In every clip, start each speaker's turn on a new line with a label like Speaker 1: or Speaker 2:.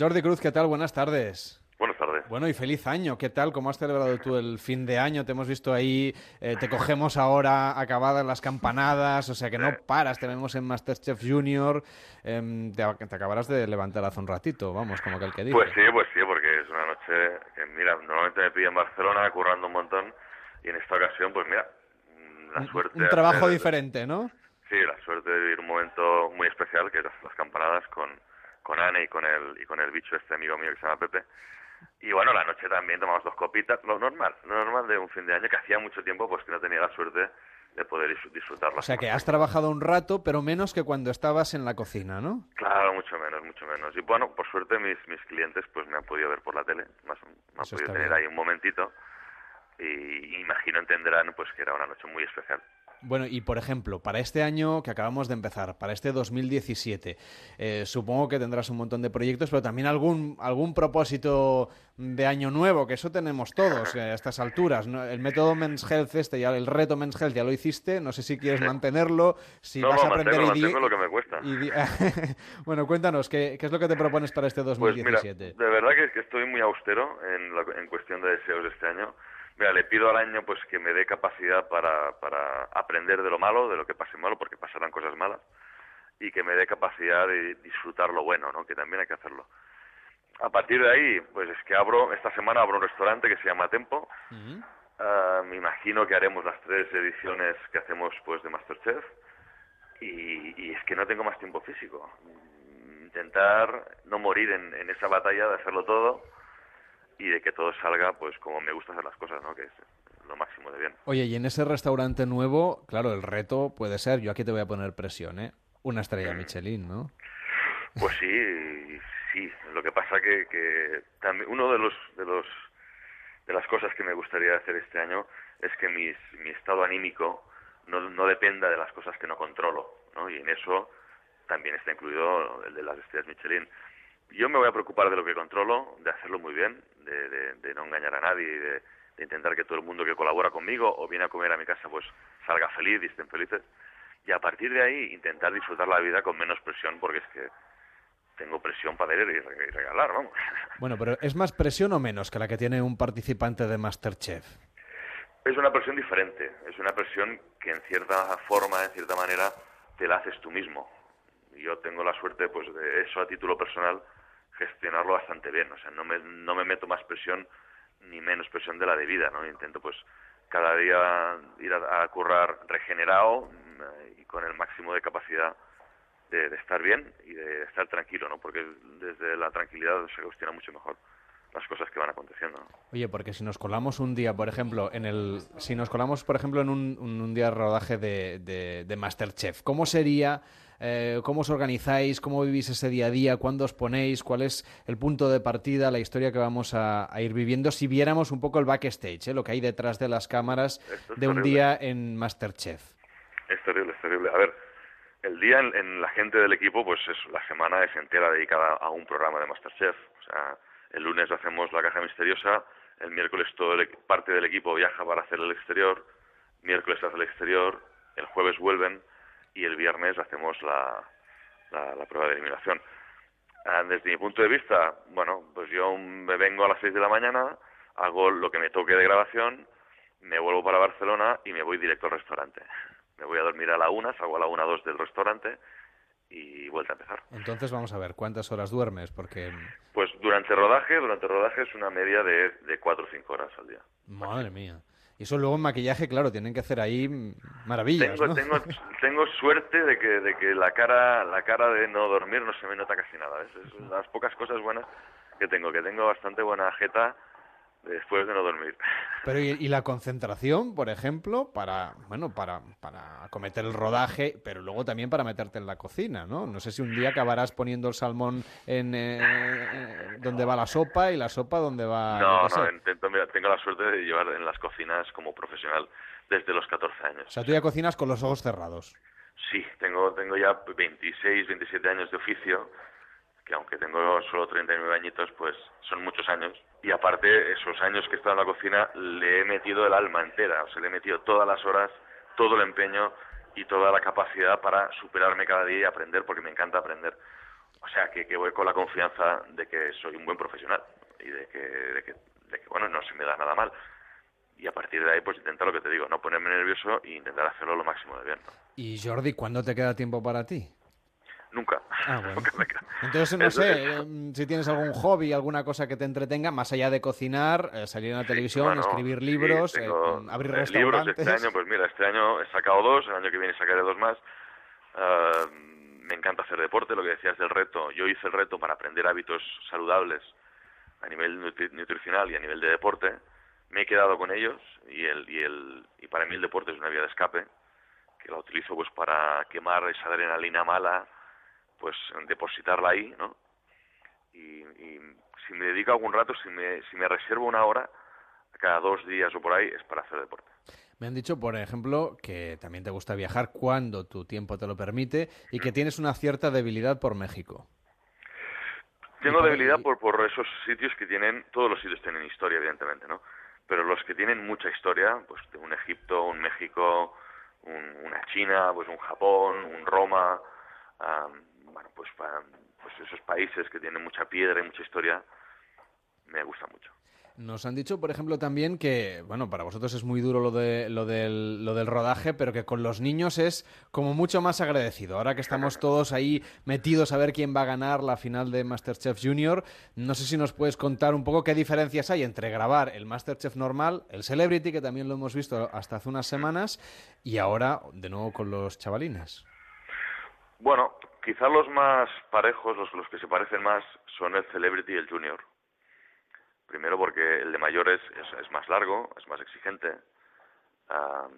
Speaker 1: Jordi Cruz, ¿qué tal? Buenas tardes.
Speaker 2: Buenas tardes.
Speaker 1: Bueno, y feliz año. ¿Qué tal? ¿Cómo has celebrado tú el fin de año? Te hemos visto ahí, eh, te cogemos ahora acabadas las campanadas, o sea que no paras, te vemos en Masterchef Junior. Em, te, acabarás de levantar hace un ratito, vamos, como que el que dice.
Speaker 2: Pues sí, pues sí, porque es una noche que, mira, normalmente me pilla en Barcelona currando un montón y en esta ocasión, pues mira, la suerte...
Speaker 1: Un, trabajo diferente, ¿no?
Speaker 2: Sí, la suerte de vivir un momento muy especial, que es las, campanadas con, con Anne y con el, y con el bicho este amigo mío que se llama Pepe. Y bueno, la noche también tomamos dos copitas, lo normal, lo normal de un fin de año, que hacía mucho tiempo pues que no tenía la suerte de poder disfrutarlo.
Speaker 1: O sea que has trabajado un rato, pero menos que cuando estabas en la cocina, ¿no?
Speaker 2: Claro, mucho menos, mucho menos. Y bueno, por suerte mis, mis clientes pues me han podido ver por la tele, más, me han podido tener ahí un momentito y imagino entenderán pues que era una noche muy especial.
Speaker 1: Bueno, y por ejemplo, para este año que acabamos de empezar, para este 2017, eh, supongo que tendrás un montón de proyectos, pero también algún, algún propósito de año nuevo, que eso tenemos todos eh, a estas alturas. El método Men's Health, este, ya, el reto Men's Health ya lo hiciste, no sé si quieres mantenerlo, si vas a aprender
Speaker 2: lo que me cuesta.
Speaker 1: bueno, cuéntanos, ¿qué, ¿qué, es lo que te propones para este 2017?
Speaker 2: Pues mira, de verdad que, que estoy muy austero en, en cuestión de deseos de este año. Mira, le pido al año pues que me dé capacidad para, para aprender de lo malo, de lo que pase malo, porque pasarán cosas malas, y que me dé capacidad de disfrutar lo bueno, ¿no? Que también hay que hacerlo. A partir de ahí, pues es que abro, esta semana abro un restaurante que se llama Tempo. Ah, me imagino que haremos las tres ediciones que hacemos pues de Masterchef. Y, y es que no tengo más tiempo físico. Intentar no morir en, en esa batalla de hacerlo todo y de que todo salga pues como me gusta hacer las cosas, ¿no? Que es lo máximo de bien.
Speaker 1: Oye, y en ese restaurante nuevo, claro, el reto puede ser, yo aquí te voy a poner presión, ¿eh? Una estrella Michelin, ¿no?
Speaker 2: Pues sí, sí. Lo que pasa que, que también uno de los de los de las cosas que me gustaría hacer este año es que mis, mi estado anímico no, no dependa de las cosas que no controlo, ¿no? Y en eso también está incluido el de las estrellas Michelin yo me voy a preocupar de lo que controlo, de hacerlo muy bien, de, no engañar a nadie y de, intentar que todo el mundo que colabora conmigo o viene a comer a mi casa pues salga feliz y estén felices. Y a partir de ahí intentar disfrutar la vida con menos presión porque es que tengo presión para dar y regalar, vamos.
Speaker 1: Bueno, pero ¿es más presión o menos que la que tiene un participante de Masterchef?
Speaker 2: Es una presión diferente, es una presión que en cierta forma, en cierta manera, te la haces tú mismo. Yo tengo la suerte, pues, de eso a título personal, gestionarlo bastante bien. O sea, no me, no me meto más presión ni menos presión de la debida, ¿no? Intento, pues, cada día ir a, currar regenerado mm, y con el máximo de capacidad de, estar bien y de estar tranquilo, ¿no? Porque desde la tranquilidad se gestiona mucho mejor las cosas que van aconteciendo.
Speaker 1: Oye, porque si nos colamos un día, por ejemplo, en el, si nos colamos, por ejemplo, en un, un día de rodaje de, de, de Masterchef, ¿cómo sería eh, cómo os organizáis, cómo vivís ese día a día, cuándo os ponéis, cuál es el punto de partida, la historia que vamos a, ir viviendo, si viéramos un poco el backstage, ¿eh? lo que hay detrás de las cámaras de un día en Masterchef.
Speaker 2: Es terrible, es terrible. A ver, el día en, la gente del equipo, pues es, la semana es entera dedicada a un programa de Masterchef. O sea, el lunes hacemos la caja misteriosa, el miércoles todo parte del equipo viaja para hacer el exterior, miércoles hace el exterior, el jueves vuelven, y el viernes hacemos la, la, prueba de eliminación. Ah, desde mi punto de vista, bueno, pues yo me vengo a las 6 de la mañana, hago lo que me toque de grabación, me vuelvo para Barcelona y me voy directo al restaurante. Me voy a dormir a la una, salgo a la una dos del restaurante y vuelta a empezar.
Speaker 1: Entonces vamos a ver, ¿cuántas horas duermes? Porque...
Speaker 2: Pues durante rodaje, durante rodaje es una media de, de 4 o 5 horas al día.
Speaker 1: Madre mía. Y eso luego en maquillaje, claro, tienen que hacer ahí maravillas.
Speaker 2: Tengo, tengo, tengo suerte de que, de que la cara la cara de no dormir no se me nota casi nada. Es, las pocas cosas buenas que tengo, que tengo bastante buena jeta después de no dormir.
Speaker 1: Pero ¿y, la concentración, por ejemplo, para bueno, para, para acometer el rodaje, pero luego también para meterte en la cocina, ¿no? No sé si un día acabarás poniendo el salmón en eh, donde va la sopa y la sopa donde va...
Speaker 2: No, no, intento, tengo la suerte de llevar en las cocinas como profesional desde los 14 años.
Speaker 1: O sea, tú ya cocinas con los ojos cerrados.
Speaker 2: Sí, tengo, tengo ya 26, 27 años de oficio que aunque tengo solo 39 añitos, pues son muchos años. Y aparte, esos años que he estado en la cocina, le he metido el alma entera, o sea, le he metido todas las horas, todo el empeño y toda la capacidad para superarme cada día y aprender, porque me encanta aprender. O sea, que, que, voy con la confianza de que soy un buen profesional y de que, de que, de que, bueno, no se me da nada mal. Y a partir de ahí, pues intentar lo que te digo, no ponerme nervioso e intentar hacerlo lo máximo de bien.
Speaker 1: Y Jordi, ¿cuándo te queda tiempo para ti?
Speaker 2: Nunca.
Speaker 1: Ah, bueno.
Speaker 2: Nunca me queda.
Speaker 1: Entonces, no sé, eh, si tienes algún hobby, alguna cosa que te entretenga, más allá de cocinar, eh, salir en la
Speaker 2: Sí,
Speaker 1: televisión,
Speaker 2: bueno,
Speaker 1: escribir
Speaker 2: sí,
Speaker 1: libros, eh, abrir
Speaker 2: eh,
Speaker 1: restaurantes.
Speaker 2: Libros este año, pues mira, este año he sacado dos, el año que viene sacaré dos más. Ah, me encanta hacer deporte, lo que decías del reto. Yo hice el reto para aprender hábitos saludables a nivel nutri- nutricional y a nivel de deporte. Me he quedado con ellos y, el, y, el, y para mí el deporte es una vía de escape que la utilizo pues para quemar esa adrenalina mala, pues depositarla ahí, ¿no? Y, y si me dedico algún rato, si me, si me reservo una hora, cada dos días o por ahí, es para hacer deporte.
Speaker 1: Me han dicho, por ejemplo, que también te gusta viajar cuando tu tiempo te lo permite y que tienes una cierta debilidad por México.
Speaker 2: Tengo debilidad por, por esos sitios que tienen, todos los sitios tienen historia, evidentemente, ¿no? Pero los que tienen mucha historia, pues un Egipto, un México, un- una China, pues un Japón, un Roma, bueno, pues, pa- pues esos países que tienen mucha piedra y mucha historia, me gusta mucho.
Speaker 1: Nos han dicho, por ejemplo, también que, bueno, para vosotros es muy duro lo, de, lo, del, lo del rodaje, pero que con los niños es como mucho más agradecido. Ahora que estamos todos ahí metidos a ver quién va a ganar la final de Masterchef Junior, no sé si nos puedes contar un poco qué diferencias hay entre grabar el Masterchef normal, el Celebrity, que también lo hemos visto hasta hace unas semanas, y ahora de nuevo con los chavalines.
Speaker 2: Bueno, quizá los más parejos, los, los que se parecen más, son el Celebrity y el Junior. Primero porque el de mayores es, es más largo, es más exigente. Am,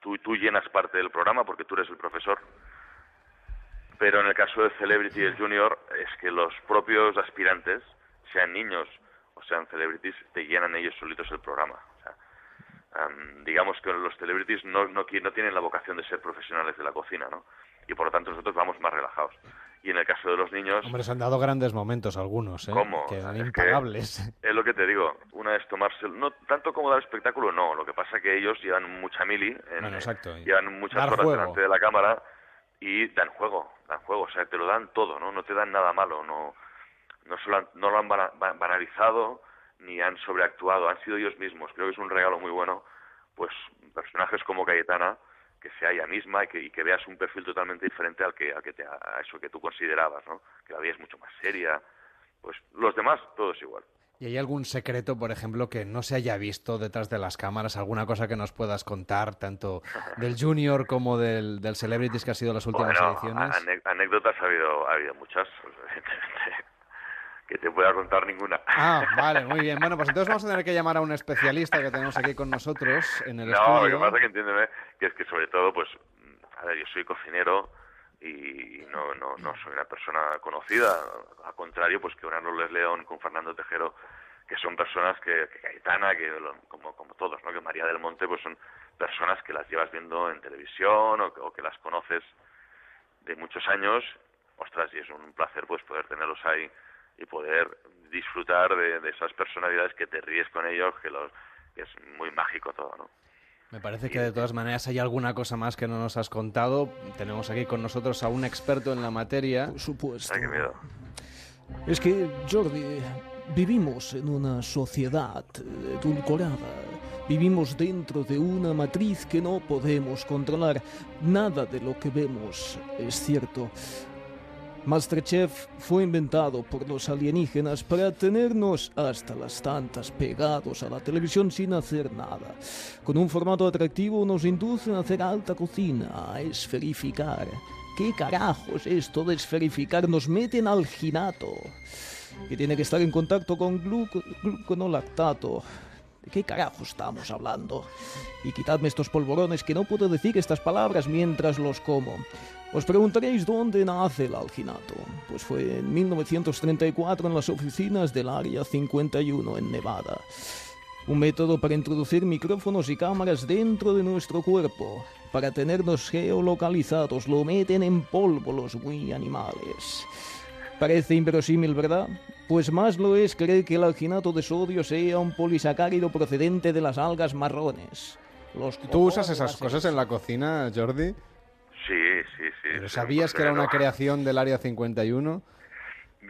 Speaker 2: tú, tú llenas parte del programa porque tú eres el profesor. Pero en el caso del Celebrity y el Junior es que los propios aspirantes, sean niños o sean celebrities, te llenan ellos solitos el programa. O sea, am, digamos que los celebrities no, no, no tienen la vocación de ser profesionales de la cocina, ¿no? Y por lo tanto nosotros vamos más relajados. Y en el caso de los niños,
Speaker 1: Hombre, se han dado grandes momentos algunos, ¿eh?
Speaker 2: ¿Cómo?
Speaker 1: Que eran
Speaker 2: Es que- es lo que te digo, una es tomarse, no tanto como dar espectáculo, no, lo que pasa que ellos llevan mucha mili, en-
Speaker 1: Bueno, exacto.
Speaker 2: llevan muchas
Speaker 1: Dar
Speaker 2: horas
Speaker 1: juego.
Speaker 2: delante de la cámara y dan juego, dan juego, o sea, te lo dan todo, ¿no? No te dan nada malo, no, no, solo han- no lo han bana- ba- banalizado ni han sobreactuado, han sido ellos mismos. Creo que es un regalo muy bueno, pues personajes como Cayetana, que sea ella misma y que, y que veas un perfil totalmente diferente al que, al que te, a eso que tú considerabas, ¿no? Que la veías mucho más seria. Pues los demás, todo es igual.
Speaker 1: ¿Y hay algún secreto, por ejemplo, que no se haya visto detrás de las cámaras? ¿Alguna cosa que nos puedas contar, tanto del Junior como del, del Celebrities que ha sido las últimas
Speaker 2: Bueno,
Speaker 1: ediciones?
Speaker 2: anécdotas ha habido, ha habido muchas, pues, evidentemente, que te pueda contar ninguna.
Speaker 1: Ah, vale, muy bien. Bueno, pues entonces vamos a tener que llamar a un especialista que tenemos aquí con nosotros en el
Speaker 2: no, lo
Speaker 1: estudio.
Speaker 2: que pasa que entiéndeme, que es que sobre todo, pues, a ver, yo soy cocinero y no, no, no soy una persona conocida, al contrario, pues que León León con Fernando Tejero, que son personas que, que Cayetana, que lo- como, como todos, ¿no? Que María del Monte, pues son personas que las llevas viendo en televisión o que, o que las conoces de muchos años, ostras, y es un placer pues poder tenerlos ahí y poder disfrutar de, de esas personalidades que te ríes con ellos, que, los, que es muy mágico todo, ¿no?
Speaker 1: Me parece que de todas maneras hay alguna cosa más que no nos has contado. Tenemos aquí con nosotros a un experto en la materia.
Speaker 3: Por supuesto.
Speaker 2: Ay, qué miedo.
Speaker 3: Es que, Jordi, vivimos en una sociedad edulcorada. Vivimos dentro de una matriz que no podemos controlar. Nada de lo que vemos es cierto. Masterchef fue inventado por los alienígenas para tenernos hasta las tantas pegados a la televisión sin hacer nada. Con un formato atractivo nos inducen a hacer alta cocina, a esferificar. ¿Qué carajos esto de esferificar? Nos meten al ginato, que tiene que estar en contacto con gluco- gluconolactato. ¿De qué carajo estamos hablando? Y quitadme estos polvorones que no puedo decir estas palabras mientras los como. Os preguntaréis dónde nace el alginato. Pues fue en 1934 en las oficinas del Área 51 en Nevada. Un método para introducir micrófonos y cámaras dentro de nuestro cuerpo, para tenernos geolocalizados. Lo meten en polvo los muy animales. Parece inverosímil, ¿verdad? Pues más lo es creer que el alginato de sodio sea un polisacárido procedente de las algas marrones. Los
Speaker 1: ¿Tú usas esas cosas en la cocina, Jordi?
Speaker 2: Sí, sí, sí.
Speaker 1: ¿Pero
Speaker 2: sí,
Speaker 1: sabías que era una creación del Área 51?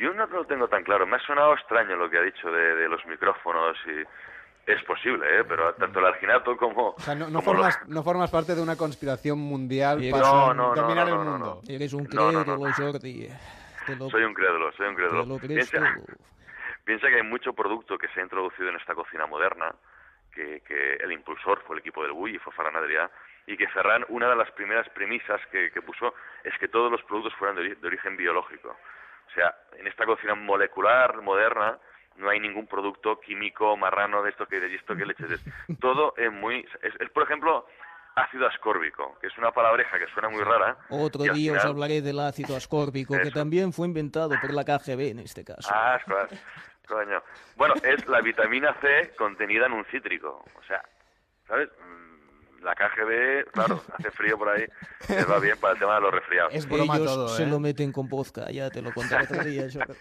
Speaker 2: Yo no lo tengo tan claro. Me ha sonado extraño lo que ha dicho de, de los micrófonos y es posible, ¿eh? Pero tanto el alginato como...
Speaker 1: O sea, no, no
Speaker 2: como los-
Speaker 1: formas, no formas parte de una conspiración mundial para
Speaker 2: no, no, no,
Speaker 1: dominar
Speaker 2: no,
Speaker 1: el
Speaker 2: no,
Speaker 1: mundo.
Speaker 3: Eres un
Speaker 2: No, no, no.
Speaker 3: crédulo, Jordi. Lo,
Speaker 2: Soy un crédulo, soy un crédulo. Piensa, que hay mucho producto que se ha introducido en esta cocina moderna, que, que el impulsor fue el equipo del Bulli, fue Ferran Adrià, y que Ferran, una de las primeras premisas que, que puso es que todos los productos fueran de, de origen biológico. O sea, en esta cocina molecular moderna no hay ningún producto químico, marrano, de esto que de esto que leches. Es- Todo es muy... Es, es, por ejemplo, ácido ascórbico, que es una palabreja que suena muy rara.
Speaker 3: Otro día os
Speaker 2: final-
Speaker 3: hablaré del ácido ascórbico, que también fue inventado por la KGB en este caso.
Speaker 2: Ah, claro. Coño. Bueno, es la vitamina C contenida en un cítrico. O sea, ¿sabes? Mm, La KGB, claro, hace frío por ahí, les va bien para el tema de los resfriados.
Speaker 1: Es broma
Speaker 3: Ellos
Speaker 1: todo,
Speaker 3: se
Speaker 1: ¿eh?
Speaker 3: lo meten con vodka, ya te lo contaré otro día, Jordi.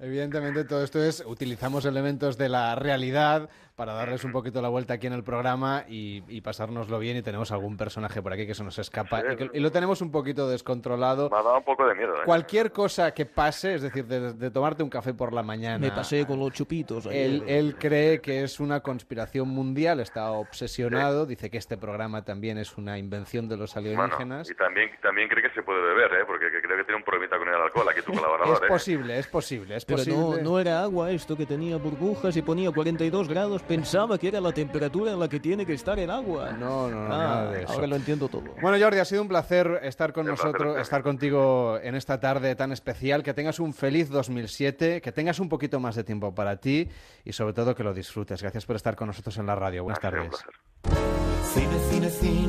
Speaker 1: Evidentemente todo esto es, utilizamos elementos de la realidad para darles un poquito la vuelta aquí en el programa y, y pasárnoslo bien y tenemos algún personaje por aquí que se nos escapa y, que- y lo tenemos un poquito descontrolado.
Speaker 2: Me ha dado un poco de miedo, ¿eh?
Speaker 1: Cualquier cosa que pase, es decir, de, de tomarte un café por la mañana.
Speaker 3: Me pasé con los chupitos. ayer.
Speaker 1: Él, él cree que es una conspiración mundial, está obsesionado, dice que este programa también es una invención de los
Speaker 2: Bueno,
Speaker 1: alienígenas.
Speaker 2: y también, también cree que se puede beber, ¿eh? Porque que creo que tiene un problemita con el alcohol, aquí tu
Speaker 1: Es
Speaker 2: colaborador, ¿eh?
Speaker 1: posible, es posible, es
Speaker 3: Pero no,
Speaker 1: posible.
Speaker 3: no era agua esto que tenía burbujas y ponía 42 grados. Pensaba que era la temperatura en la que tiene que estar el agua.
Speaker 1: No, no, no,
Speaker 3: Ah,
Speaker 1: nada de eso.
Speaker 3: Ahora lo entiendo todo.
Speaker 1: Bueno, Jordi, ha sido un placer estar con nosotros,
Speaker 2: placer.
Speaker 1: estar contigo en esta tarde tan especial. Que tengas un feliz 2007, que tengas un poquito más de tiempo para ti y sobre todo que lo disfrutes. Gracias por estar con nosotros en la radio. Buenas
Speaker 2: sido un
Speaker 1: tardes.
Speaker 2: placer.
Speaker 4: Cine, cine, cine,